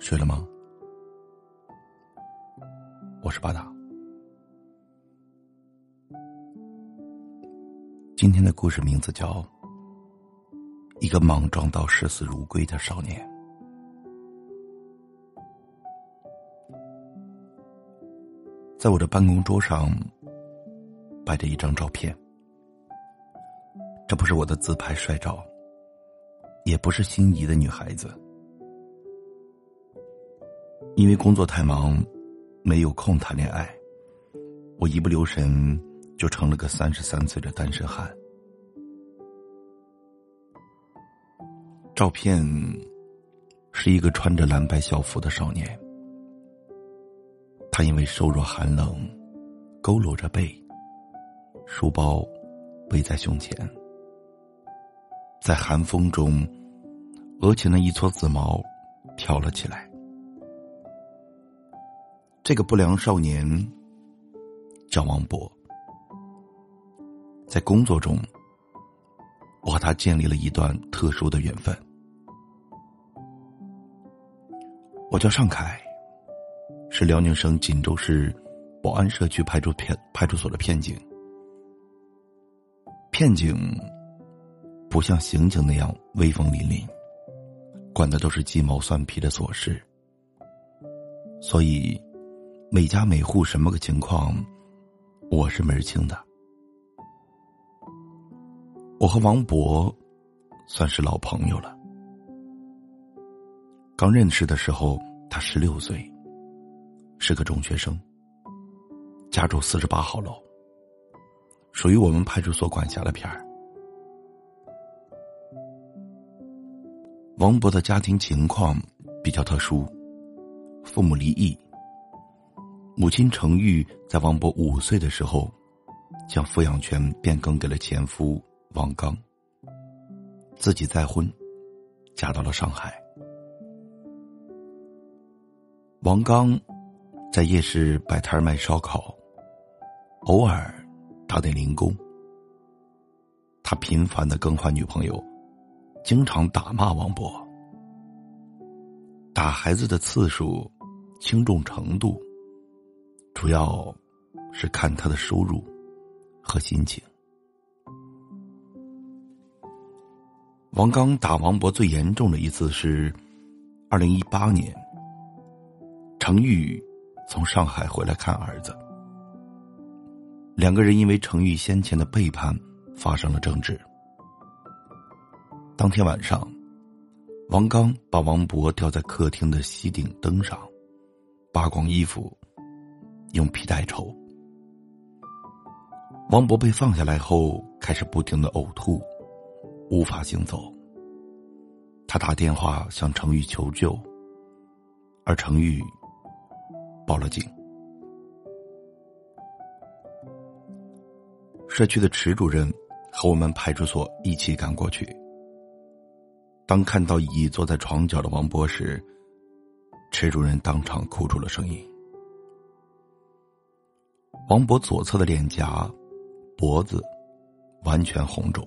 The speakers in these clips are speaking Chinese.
睡了吗？我是巴达。今天的故事名字叫《一个莽撞到视死如归的少年》。在我的办公桌上摆着一张照片，这不是我的自拍帅照，也不是心仪的女孩子。因为工作太忙，没有空谈恋爱，我一不留神就成了个三十三岁的单身汉。照片是一个穿着蓝白校服的少年，他因为瘦弱寒冷，佝偻着背，书包背在胸前，在寒风中，额前的一撮紫毛飘了起来。这个不良少年叫王博，在工作中，我和他建立了一段特殊的缘分。我叫尚凯，是辽宁省锦州市宝安社区派出片派出所的片警。片警不像刑警那样威风凛凛，管的都是鸡毛蒜皮的琐事，所以。每家每户什么个情况，我是门儿清的。我和王博算是老朋友了。刚认识的时候，他十六岁，是个中学生，家住四十八号楼，属于我们派出所管辖的片儿。王博的家庭情况比较特殊，父母离异。母亲程玉在王博五岁的时候，将抚养权变更给了前夫王刚。自己再婚，嫁到了上海。王刚在夜市摆摊卖烧烤，偶尔打点零工。他频繁的更换女朋友，经常打骂王博。打孩子的次数、轻重程度。主要是看他的收入和心情。王刚打王博最严重的一次是二零一八年，程玉从上海回来看儿子，两个人因为程玉先前的背叛发生了争执。当天晚上，王刚把王博吊在客厅的吸顶灯上，扒光衣服。用皮带抽。王博被放下来后，开始不停的呕吐，无法行走。他打电话向程玉求救，而程玉报了警。社区的池主任和我们派出所一起赶过去。当看到倚坐在床角的王博时，池主任当场哭出了声音。王博左侧的脸颊、脖子完全红肿，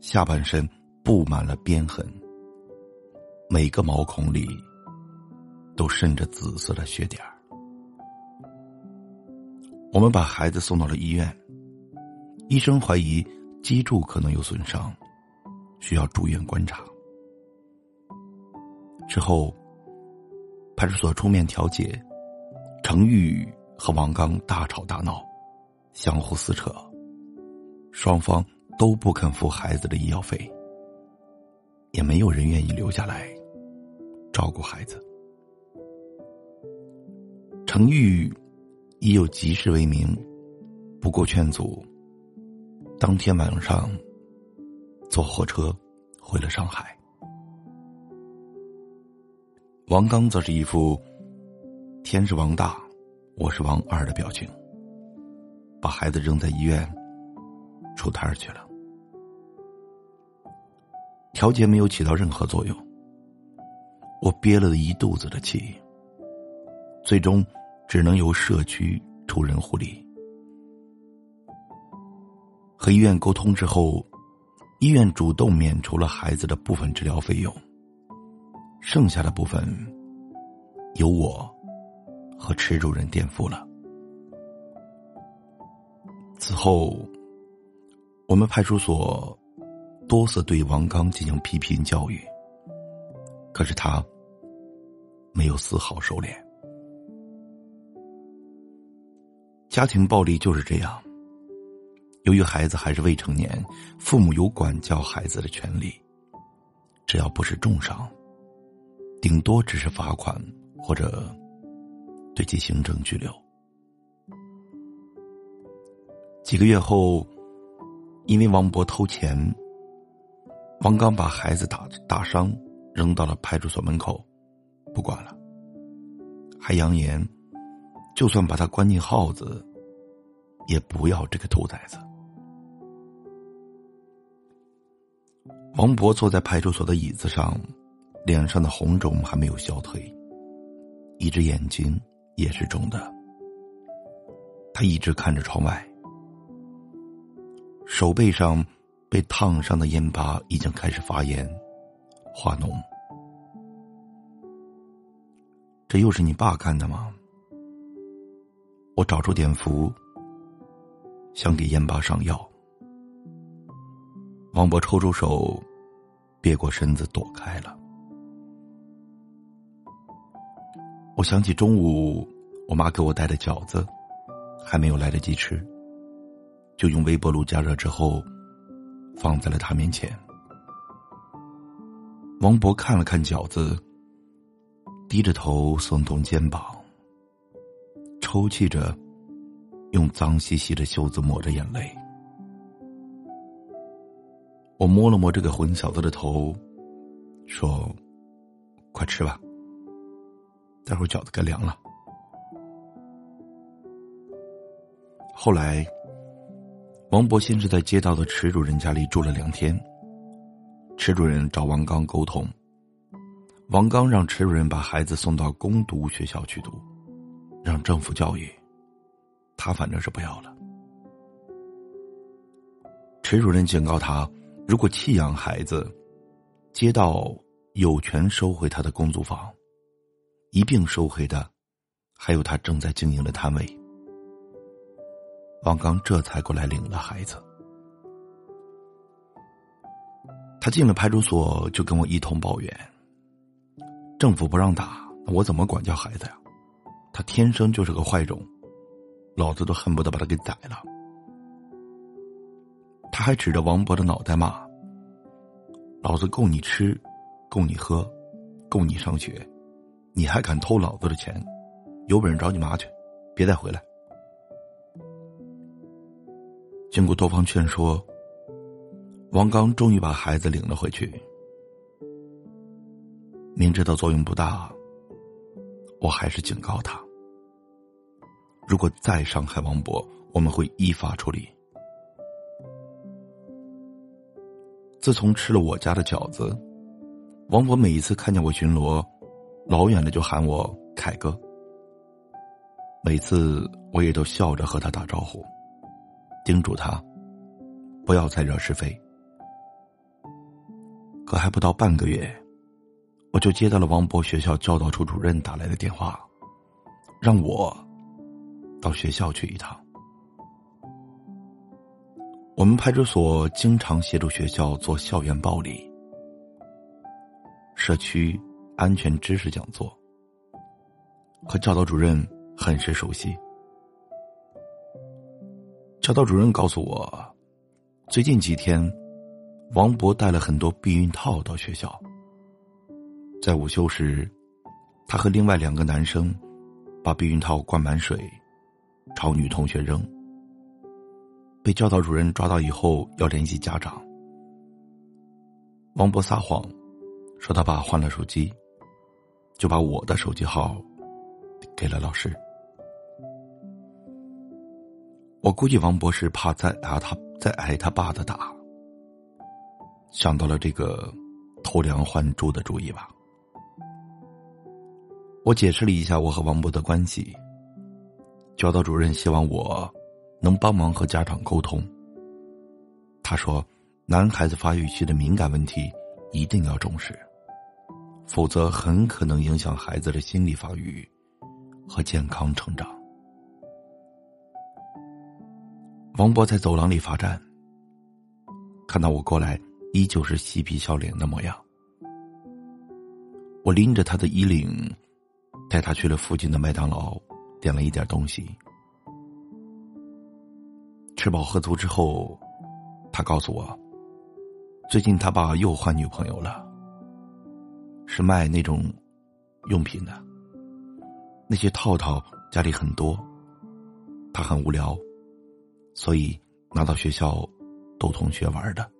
下半身布满了鞭痕，每个毛孔里都渗着紫色的血点儿。我们把孩子送到了医院，医生怀疑脊柱可能有损伤，需要住院观察。之后，派出所出面调解，程玉。和王刚大吵大闹，相互撕扯，双方都不肯付孩子的医药费，也没有人愿意留下来照顾孩子。程玉以有急事为名，不顾劝阻，当天晚上坐火车回了上海。王刚则是一副天是王大。我是王二的表情，把孩子扔在医院出摊儿去了。调节没有起到任何作用，我憋了一肚子的气，最终只能由社区出人护理。和医院沟通之后，医院主动免除了孩子的部分治疗费用，剩下的部分由我和池主任垫付了。此后，我们派出所多次对王刚进行批评教育，可是他没有丝毫收敛。家庭暴力就是这样。由于孩子还是未成年，父母有管教孩子的权利，只要不是重伤，顶多只是罚款或者对其行政拘留。几个月后，因为王博偷钱，王刚把孩子打打伤，扔到了派出所门口，不管了，还扬言。就算把他关进耗子，也不要这个兔崽子。王博坐在派出所的椅子上，脸上的红肿还没有消退，一只眼睛也是肿的。他一直看着窗外，手背上被烫伤的烟疤已经开始发炎、化脓。这又是你爸干的吗？我找出碘伏，想给烟疤上药。王博抽出手，别过身子躲开了。我想起中午我妈给我带的饺子，还没有来得及吃，就用微波炉加热之后，放在了他面前。王博看了看饺子，低着头耸动肩膀。抽泣着，用脏兮兮的袖子抹着眼泪。我摸了摸这个混小子的头，说：“快吃吧，待会儿饺子该凉了。”后来，王博先是在街道的池主任家里住了两天。池主任找王刚沟通，王刚让池主任把孩子送到攻读学校去读。让政府教育，他反正是不要了。池主任警告他，如果弃养孩子，街道有权收回他的公租房，一并收回的，还有他正在经营的摊位。王刚这才过来领了孩子。他进了派出所，就跟我一通抱怨：政府不让打，我怎么管教孩子呀？他天生就是个坏种，老子都恨不得把他给宰了。他还指着王博的脑袋骂：“老子够你吃，够你喝，够你上学，你还敢偷老子的钱？有本事找你妈去，别再回来！”经过多方劝说，王刚终于把孩子领了回去。明知道作用不大，我还是警告他。如果再伤害王博，我们会依法处理。自从吃了我家的饺子，王博每一次看见我巡逻，老远的就喊我凯哥。每次我也都笑着和他打招呼，叮嘱他不要再惹是非。可还不到半个月，我就接到了王博学校教导处主任打来的电话，让我。到学校去一趟。我们派出所经常协助学校做校园暴力、社区安全知识讲座，和教导主任很是熟悉。教导主任告诉我，最近几天，王博带了很多避孕套到学校。在午休时，他和另外两个男生把避孕套灌满水。朝女同学扔，被教导主任抓到以后要联系家长。王博撒谎，说他爸换了手机，就把我的手机号给了老师。我估计王博是怕再挨他再挨他爸的打，想到了这个偷梁换柱的主意吧。我解释了一下我和王博的关系。教导主任希望我能帮忙和家长沟通。他说：“男孩子发育期的敏感问题一定要重视，否则很可能影响孩子的心理发育和健康成长。王博在走廊里罚站，看到我过来，依旧是嬉皮笑脸的模样。我拎着他的衣领，带他去了附近的麦当劳，点了一点东西。吃饱喝足之后，他告诉我，最近他爸又换女朋友了，是卖那种用品的。那些套套家里很多，他很无聊，所以拿到学校逗同学玩的。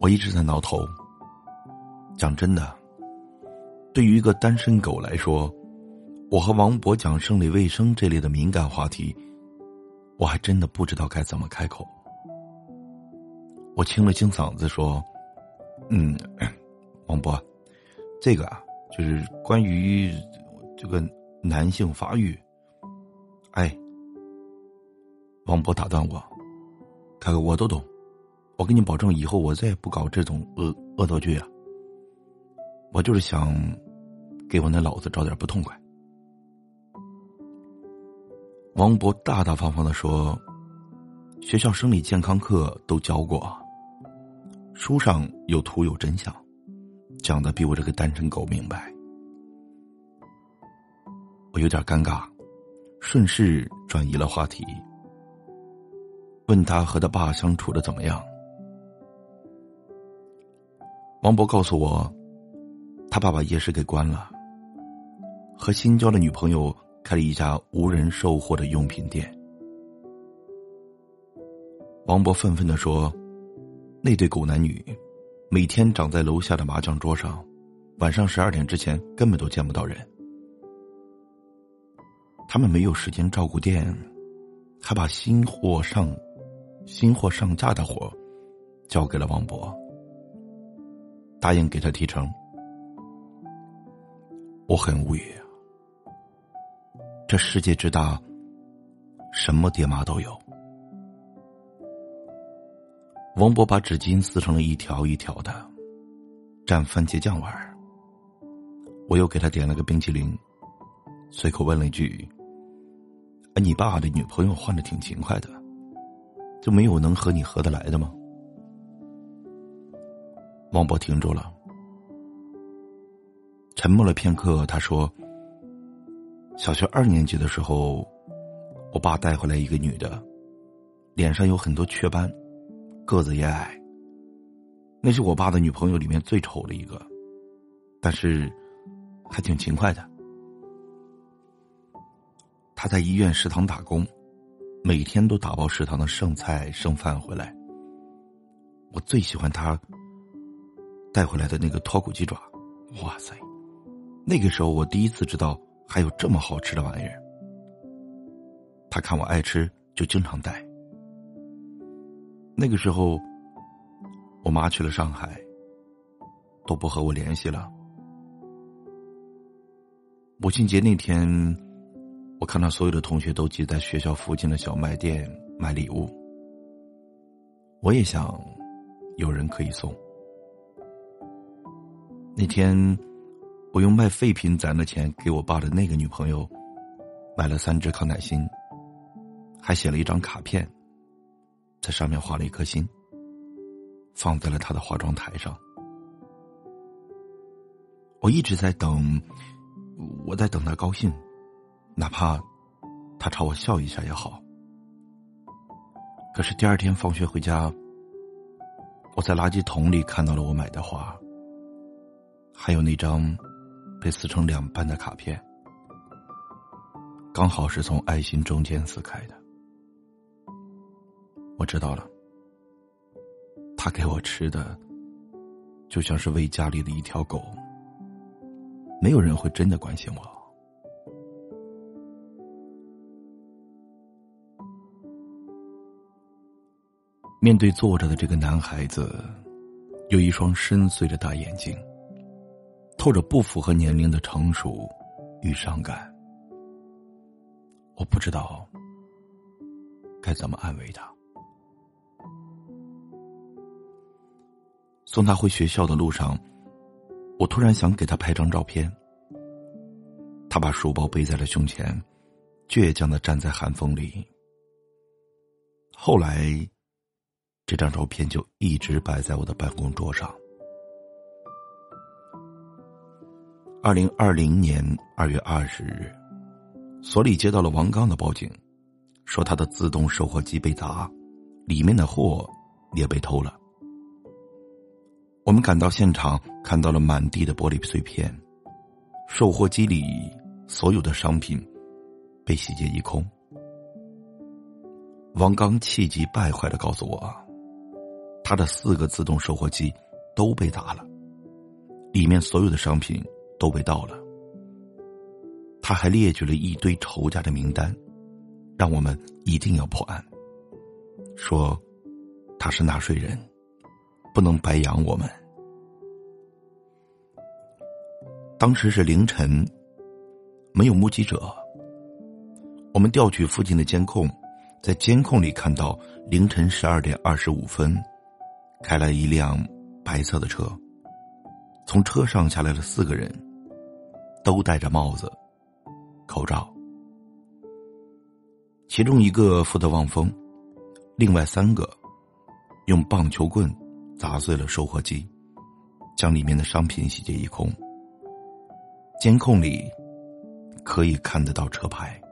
我一直在挠头。讲真的，对于一个单身狗来说。我和王博讲生理卫生这类的敏感话题，我还真的不知道该怎么开口。我清了清嗓子说：“嗯，王博，这个啊，就是关于这个男性发育。”哎，王博打断我：“凯哥，我都懂，我给你保证，以后我再也不搞这种恶恶作剧了。我就是想给我那老子找点不痛快。”王博大大方方的说：“学校生理健康课都教过，书上有图有真相，讲的比我这个单身狗明白。”我有点尴尬，顺势转移了话题，问他和他爸相处的怎么样。王博告诉我，他爸把夜市给关了，和新交的女朋友。开了一家无人售货的用品店。王博愤愤的说：“那对狗男女，每天长在楼下的麻将桌上，晚上十二点之前根本都见不到人。他们没有时间照顾店，还把新货上、新货上架的活交给了王博，答应给他提成。我很无语。”这世界之大，什么爹妈都有。王博把纸巾撕成了一条一条的，蘸番茄酱玩。我又给他点了个冰淇淋，随口问了一句：“哎，你爸的女朋友换的挺勤快的，就没有能和你合得来的吗？”王博停住了，沉默了片刻，他说。小学二年级的时候，我爸带回来一个女的，脸上有很多雀斑，个子也矮。那是我爸的女朋友里面最丑的一个，但是还挺勤快的。他在医院食堂打工，每天都打包食堂的剩菜剩饭回来。我最喜欢他带回来的那个脱骨鸡爪，哇塞！那个时候我第一次知道。还有这么好吃的玩意儿，他看我爱吃，就经常带。那个时候，我妈去了上海，都不和我联系了。母亲节那天，我看到所有的同学都挤在学校附近的小卖店买礼物，我也想有人可以送。那天。我用卖废品攒的钱给我爸的那个女朋友买了三只康乃馨，还写了一张卡片，在上面画了一颗心，放在了她的化妆台上。我一直在等，我在等她高兴，哪怕她朝我笑一下也好。可是第二天放学回家，我在垃圾桶里看到了我买的花，还有那张。被撕成两半的卡片，刚好是从爱心中间撕开的。我知道了，他给我吃的，就像是喂家里的一条狗。没有人会真的关心我。面对坐着的这个男孩子，有一双深邃的大眼睛。透着不符合年龄的成熟与伤感，我不知道该怎么安慰他。送他回学校的路上，我突然想给他拍张照片。他把书包背在了胸前，倔强的站在寒风里。后来，这张照片就一直摆在我的办公桌上。二零二零年二月二十日，所里接到了王刚的报警，说他的自动售货机被砸，里面的货也被偷了。我们赶到现场，看到了满地的玻璃碎片，售货机里所有的商品被洗劫一空。王刚气急败坏的告诉我，他的四个自动售货机都被砸了，里面所有的商品都被盗了。他还列举了一堆仇家的名单，让我们一定要破案。说他是纳税人。不能白养我们。当时是凌晨，没有目击者。我们调取附近的监控，在监控里看到凌晨十二点二十五分，开了一辆白色的车，从车上下来了四个人，都戴着帽子、口罩。其中一个负责望风，另外三个用棒球棍。砸碎了售货机，将里面的商品洗劫一空。监控里可以看得到车牌。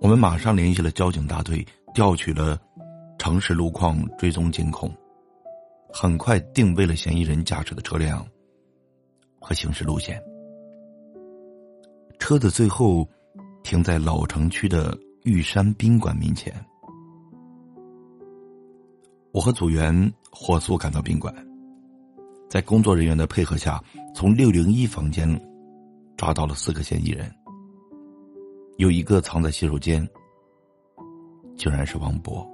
我们马上联系了交警大队，调取了城市路况追踪监控，很快定位了嫌疑人驾驶的车辆和行驶路线。车子最后停在老城区的玉山宾馆门前。我和组员火速赶到宾馆，在工作人员的配合下，从六零一房间抓到了四个嫌疑人，有一个藏在洗手间，竟然是王博。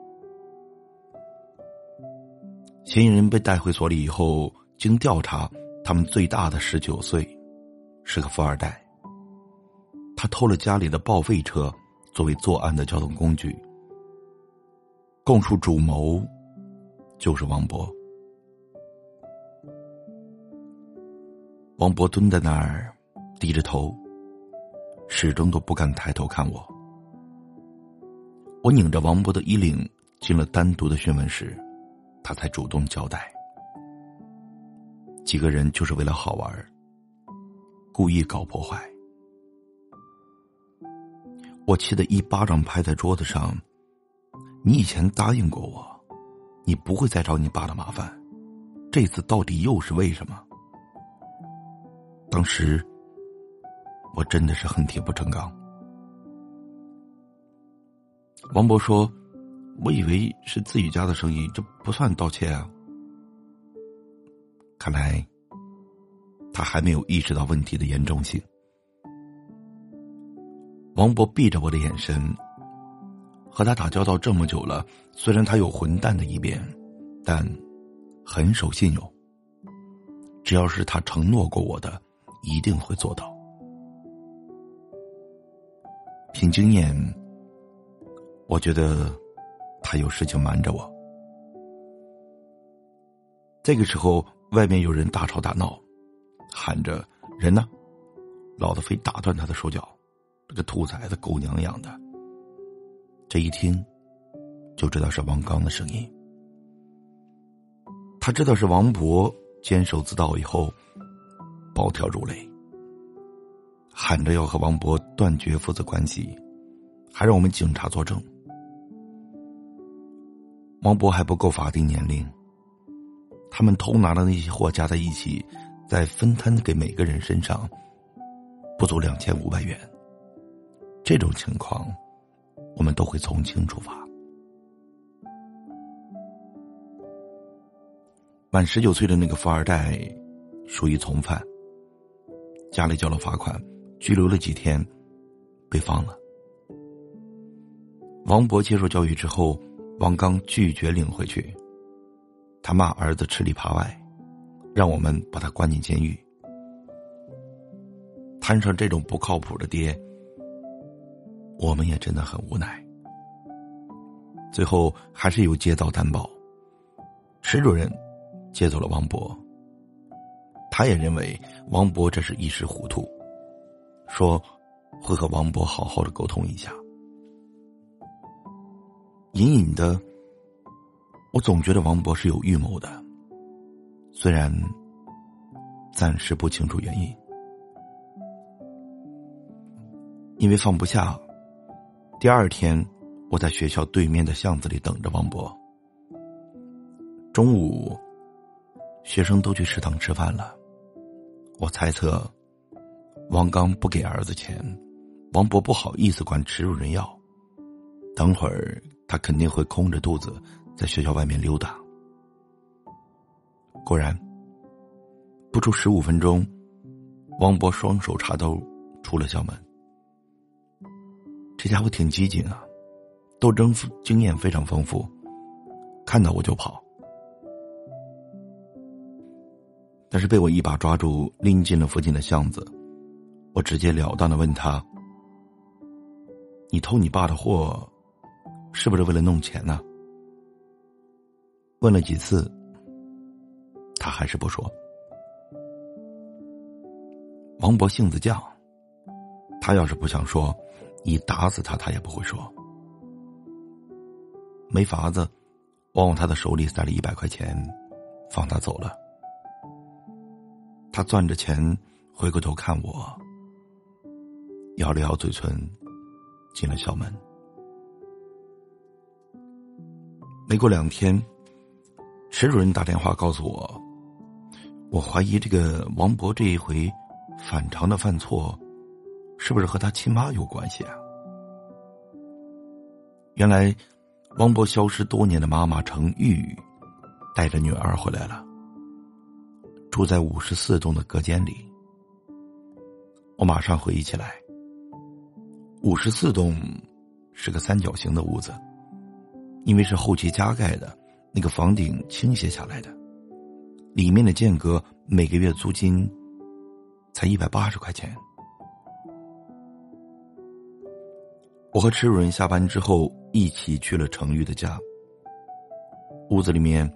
嫌疑人被带回所里以后，经调查，他们最大的十九岁，是个富二代。他偷了家里的报废车作为作案的交通工具，供述主谋。就是王博。王博蹲在那儿，低着头，始终都不敢抬头看我。我拧着王博的衣领进了单独的讯问室，他才主动交代：几个人就是为了好玩，故意搞破坏。我气得一巴掌拍在桌子上：“你以前答应过我。”你不会再找你爸的麻烦，这次到底又是为什么？当时我真的是恨铁不成钢。王博说：“我以为是自己家的生意，这不算盗窃啊。”看来他还没有意识到问题的严重性。王博避着我的眼神。和他打交道这么久了，虽然他有混蛋的一面，但很守信用。只要是他承诺过我的，一定会做到。凭经验，我觉得他有事情瞒着我。这个时候，外面有人大吵大闹，喊着“人呢”，老子非打断他的手脚，这个兔崽子，狗娘养的！这一听，就知道是王刚的声音。他知道是王博监守自盗以后，暴跳如雷，喊着要和王博断绝父子关系，还让我们警察作证。王博还不够法定年龄，他们偷拿的那些货加在一起，再分摊给每个人身上，不足两千五百元。这种情况。我们都会从轻处罚。满十九岁的那个富二代，属于从犯，家里交了罚款，拘留了几天，被放了。王博接受教育之后，王刚拒绝领回去，他骂儿子吃里扒外，让我们把他关进监狱。摊上这种不靠谱的爹。我们也真的很无奈，最后还是由街道担保，池主任接走了王博。他也认为王博这是一时糊涂，说会和王博好好的沟通一下。隐隐的，我总觉得王博是有预谋的，虽然暂时不清楚原因。因为放不下，第二天我在学校对面的巷子里等着王博。中午，学生都去食堂吃饭了。我猜测，王刚不给儿子钱，王博不好意思管耻辱人要。等会儿他肯定会空着肚子在学校外面溜达。果然，不出十五分钟，王博双手插兜出了校门。这家伙挺机警啊，斗争经验非常丰富，看到我就跑。但是被我一把抓住，拎进了附近的巷子。我直截了当的问他：“你偷你爸的货，是不是为了弄钱呢？”问了几次，他还是不说。王博性子犟，他要是不想说，你打死他，他也不会说。没法子，我往他的手里塞了一百块钱，放他走了。他攥着钱，回过头看我，咬了咬嘴唇，进了校门。没过两天，池主任打电话告诉我，我怀疑这个王博这一回反常的犯错，是不是和他亲妈有关系啊？原来，王博消失多年的妈妈程玉带着女儿回来了。住在五十四栋的隔间里，我马上回忆起来。五十四栋是个三角形的屋子，因为是后期加盖的，那个房顶倾斜下来的，里面的间隔每个月租金才一百八十块钱。我和池主任下班之后一起去了程玉的家，屋子里面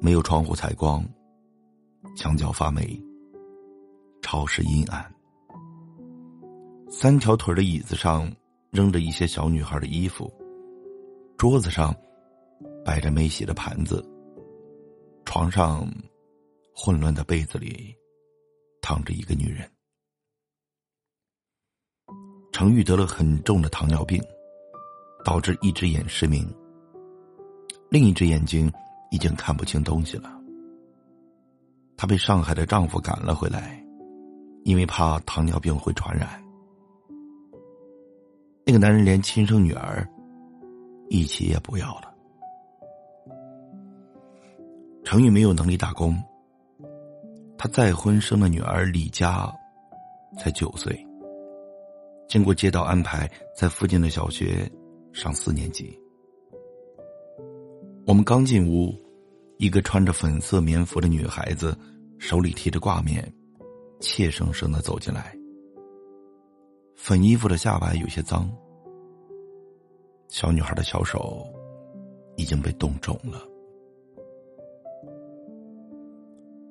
没有窗户采光。墙角发霉，潮湿阴暗。三条腿的椅子上扔着一些小女孩的衣服，桌子上摆着没洗的盘子，床上混乱的被子里躺着一个女人。程玉得了很重的糖尿病，导致一只眼失明，另一只眼睛已经看不清东西了。她被上海的丈夫赶了回来，因为怕糖尿病会传染。那个男人连亲生女儿一起也不要了。程玉没有能力打工，他再婚生的女儿李佳才九岁。经过街道安排，在附近的小学上四年级。我们刚进屋。一个穿着粉色棉服的女孩子，手里提着挂面，怯生生的走进来。粉衣服的下摆有些脏，小女孩的小手已经被冻肿了。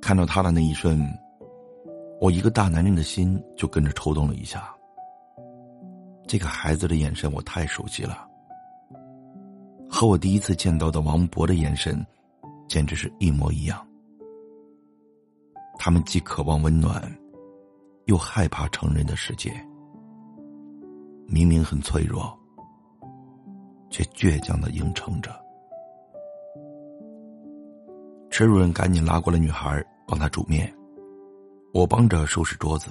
看到她的那一瞬，我一个大男人的心就跟着抽动了一下。这个孩子的眼神我太熟悉了，和我第一次见到的王博的眼神。简直是一模一样。他们既渴望温暖，又害怕成人的世界。明明很脆弱，却倔强的硬撑着。池主任赶紧拉过了女孩，帮她煮面。我帮着收拾桌子。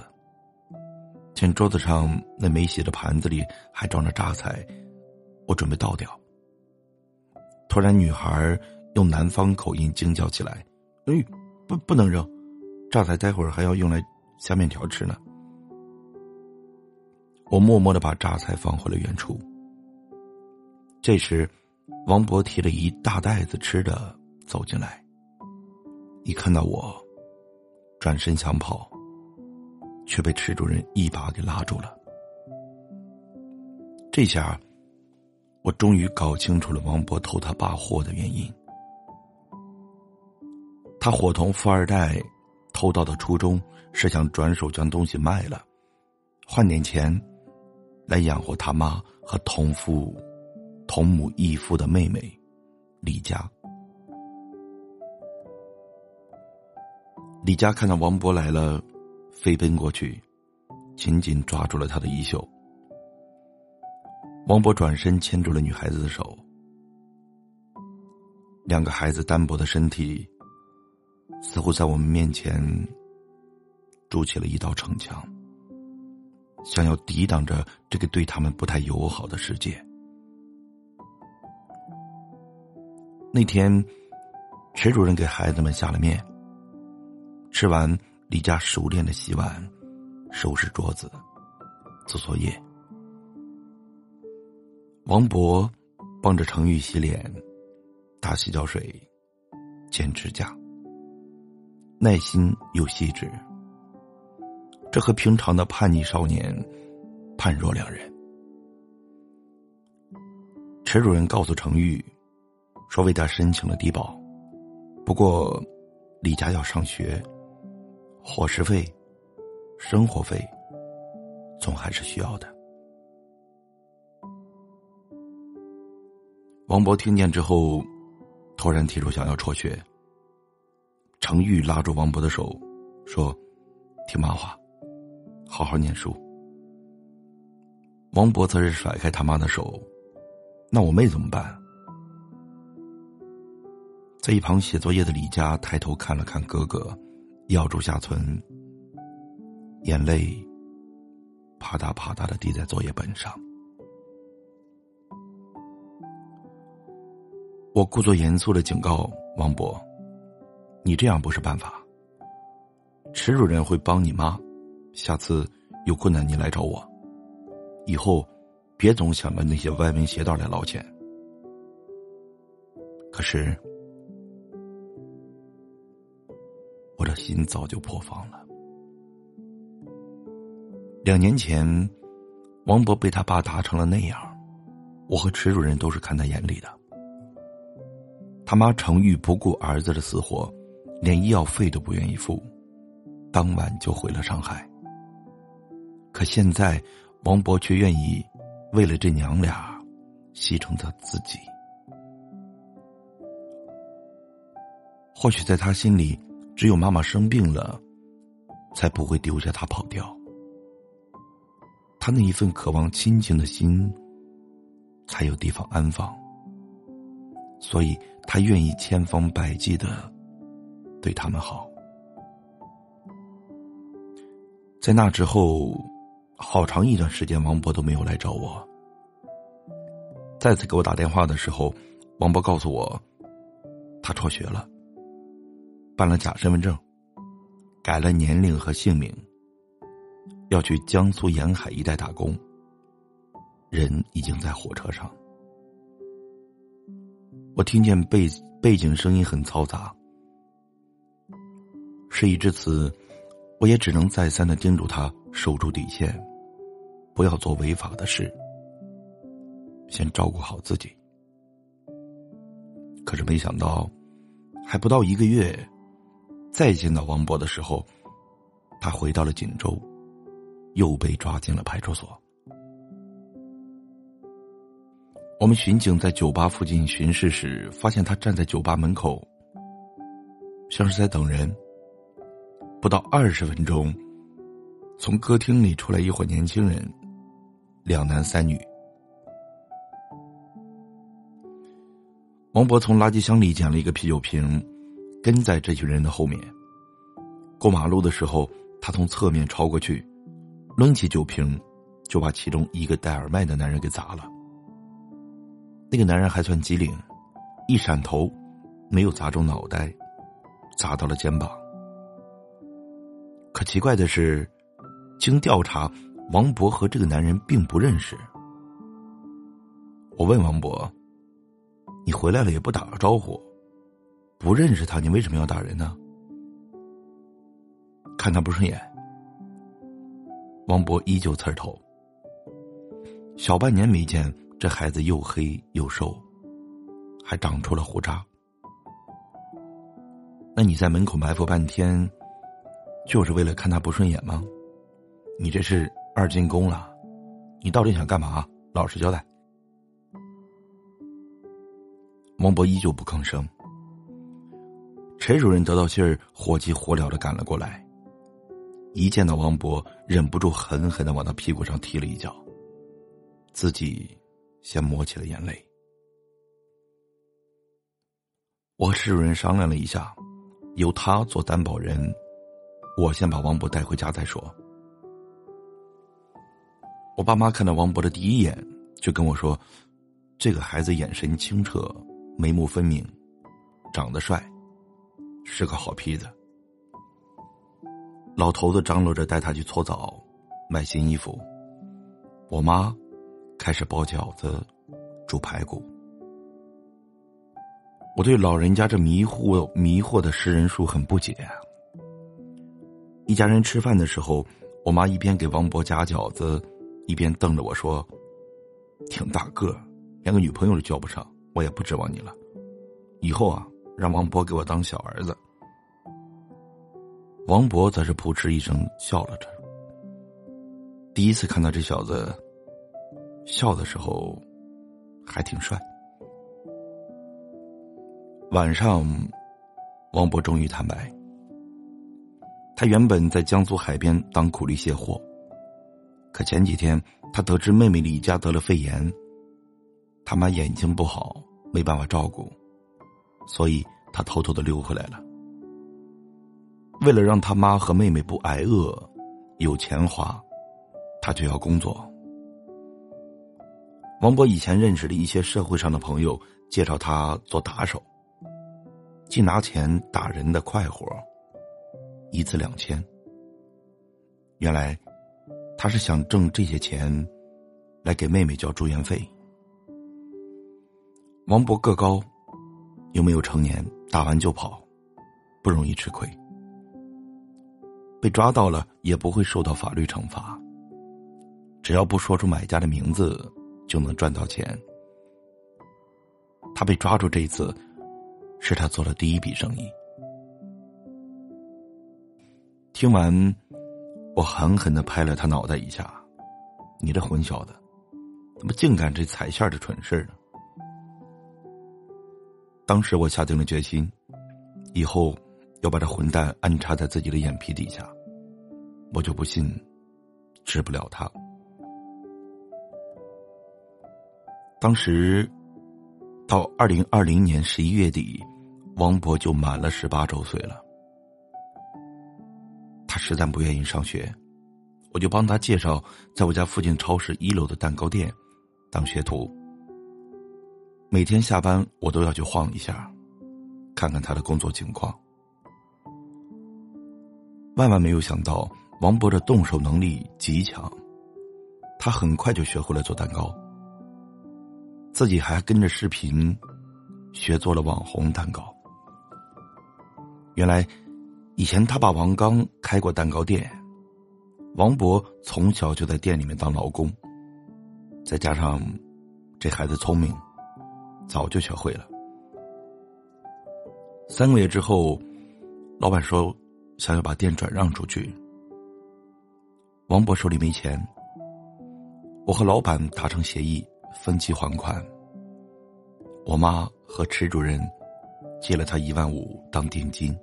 见桌子上那没洗的盘子里还装着榨菜，我准备倒掉。突然，女孩。用南方口音惊叫起来：“哎，不，不能扔！榨菜待会儿还要用来下面条吃呢。”我默默的把榨菜放回了原处。这时，王博提了一大袋子吃的走进来，一看到我，转身想跑，却被池主任一把给拉住了。这下，我终于搞清楚了王博偷他爸货的原因。他伙同富二代偷盗的初衷是想转手将东西卖了，换点钱，来养活他妈和同父、同母异父的妹妹李佳。李佳看到王博来了，飞奔过去，紧紧抓住了他的衣袖。王博转身牵住了女孩子的手，两个孩子单薄的身体，似乎在我们面前筑起了一道城墙，想要抵挡着这个对他们不太友好的世界。那天，池主任给孩子们下了面。吃完，李佳熟练的洗碗、收拾桌子、做作业。王博帮着程玉洗脸、打洗脚水、剪指甲，耐心又细致。这和平常的叛逆少年判若两人。池主任告诉程玉，说为他申请了低保，不过李佳要上学。伙食费、生活费，总还是需要的。王博听见之后，突然提出想要辍学。程玉拉住王博的手，说：“听妈话，好好念书。”王博则是甩开他妈的手：“那我妹怎么办？”在一旁写作业的李佳抬头看了看哥哥。咬住下唇，眼泪啪嗒啪嗒的滴在作业本上。我故作严肃的警告王博：“你这样不是办法。池主任会帮你妈，下次有困难你来找我。以后别总想着那些歪门邪道来捞钱。”可是。心早就破防了。两年前，王博被他爸打成了那样，我和池主任都是看在眼里的。他妈程玉不顾儿子的死活，连医药费都不愿意付，当晚就回了上海。可现在，王博却愿意为了这娘俩，牺牲他自己。或许在他心里。只有妈妈生病了，才不会丢下他跑掉。他那一份渴望亲情的心，才有地方安放。所以他愿意千方百计的对他们好。在那之后，好长一段时间，王博都没有来找我。再次给我打电话的时候，王博告诉我，他辍学了。办了假身份证，改了年龄和姓名，要去江苏沿海一带打工。人已经在火车上，我听见背背景声音很嘈杂。事已至此，我也只能再三的叮嘱他守住底线，不要做违法的事，先照顾好自己。可是没想到，还不到一个月。再见到王博的时候，他回到了锦州，又被抓进了派出所。我们巡警在酒吧附近巡视时，发现他站在酒吧门口，像是在等人。不到二十分钟，从歌厅里出来一伙年轻人，两男三女。王博从垃圾箱里捡了一个啤酒瓶。跟在这群人的后面。过马路的时候，他从侧面超过去，抡起酒瓶，就把其中一个戴耳麦的男人给砸了。那个男人还算机灵，一闪头，没有砸中脑袋，砸到了肩膀。可奇怪的是，经调查，王博和这个男人并不认识。我问王博：“你回来了也不打个招呼？”不认识他，你为什么要打人呢？看他不顺眼。王博依旧刺头。小半年没见，这孩子又黑又瘦，还长出了胡渣。那你在门口埋伏半天，就是为了看他不顺眼吗？你这是二进宫了，你到底想干嘛？老实交代。王博依旧不吭声。陈主任得到信儿，火急火燎的赶了过来。一见到王博，忍不住狠狠的往他屁股上踢了一脚，自己先抹起了眼泪。我和陈主任商量了一下，由他做担保人，我先把王博带回家再说。我爸妈看到王博的第一眼，就跟我说：“这个孩子眼神清澈，眉目分明，长得帅。”是个好坯子。老头子张罗着带他去搓澡，买新衣服。我妈开始包饺子，煮排骨。我对老人家这迷糊迷惑的食人术很不解。一家人吃饭的时候，我妈一边给王博夹饺子，一边瞪着我说：“挺大个，连个女朋友都交不上，我也不指望你了。以后啊。”让王博给我当小儿子。王博则是扑哧一声笑了着。第一次看到这小子笑的时候，还挺帅。晚上，王博终于坦白，他原本在江苏海边当苦力卸货，可前几天他得知妹妹李佳得了肺炎，他妈眼睛不好，没办法照顾。所以他偷偷的溜回来了。为了让他妈和妹妹不挨饿，有钱花，他就要工作。王博以前认识的一些社会上的朋友介绍他做打手，既拿钱打人的快活，一次两千。原来他是想挣这些钱，来给妹妹交住院费。王博个高。又没有成年，打完就跑，不容易吃亏。被抓到了也不会受到法律惩罚，只要不说出买家的名字，就能赚到钱。他被抓住这一次，是他做的第一笔生意。听完，我狠狠的拍了他脑袋一下：“你这混小子，怎么净干这踩线的蠢事呢？”当时我下定了决心，以后要把这混蛋安插在自己的眼皮底下，我就不信治不了他。当时到二零二零年十一月底，王博就满了十八周岁了。他实在不愿意上学，我就帮他介绍在我家附近超市一楼的蛋糕店当学徒。每天下班，我都要去晃一下，看看他的工作情况。万万没有想到，王博的动手能力极强，他很快就学会了做蛋糕，自己还跟着视频学做了网红蛋糕。原来，以前他爸王刚开过蛋糕店，王博从小就在店里面当劳工，再加上这孩子聪明。早就学会了。三个月之后，老板说想要把店转让出去。王博手里没钱，我和老板达成协议，分期还款。我妈和池主任借了他一万五当定金。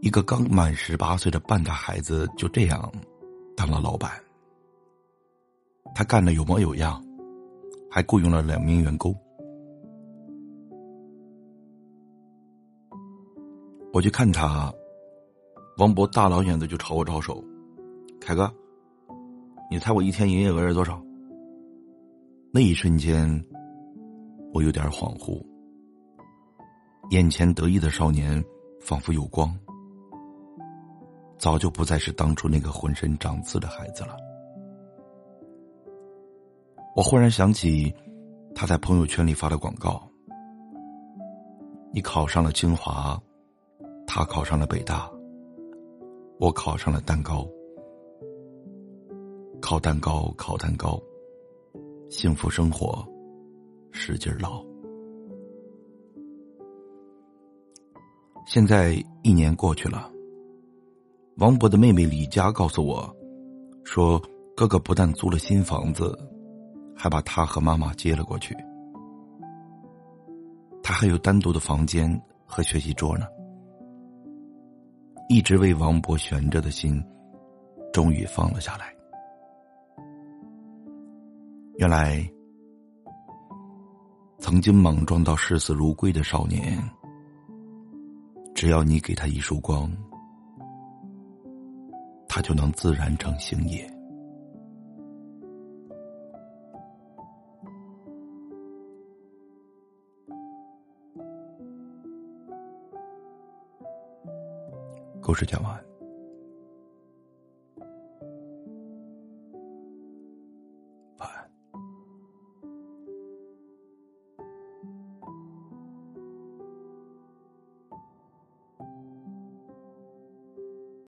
一个刚满十八岁的半大孩子就这样当了老板，他干的有模有样。还雇佣了两名员工。我去看他，王博大老远的就朝我招手：“凯哥，你猜我一天营业额是多少？”那一瞬间，我有点恍惚，眼前得意的少年仿佛有光，早就不再是当初那个浑身长刺的孩子了。我忽然想起，他在朋友圈里发的广告：“你考上了清华，他考上了北大，我考上了蛋糕，烤蛋糕，烤蛋糕，幸福生活，使劲捞。”现在一年过去了，王博的妹妹李佳告诉我，说哥哥不但租了新房子，还把他和妈妈接了过去。他还有单独的房间和学习桌呢。一直为王博悬着的心，终于放了下来。原来，曾经莽撞到视死如归的少年，只要你给他一束光，他就能自然成星野。故事讲完。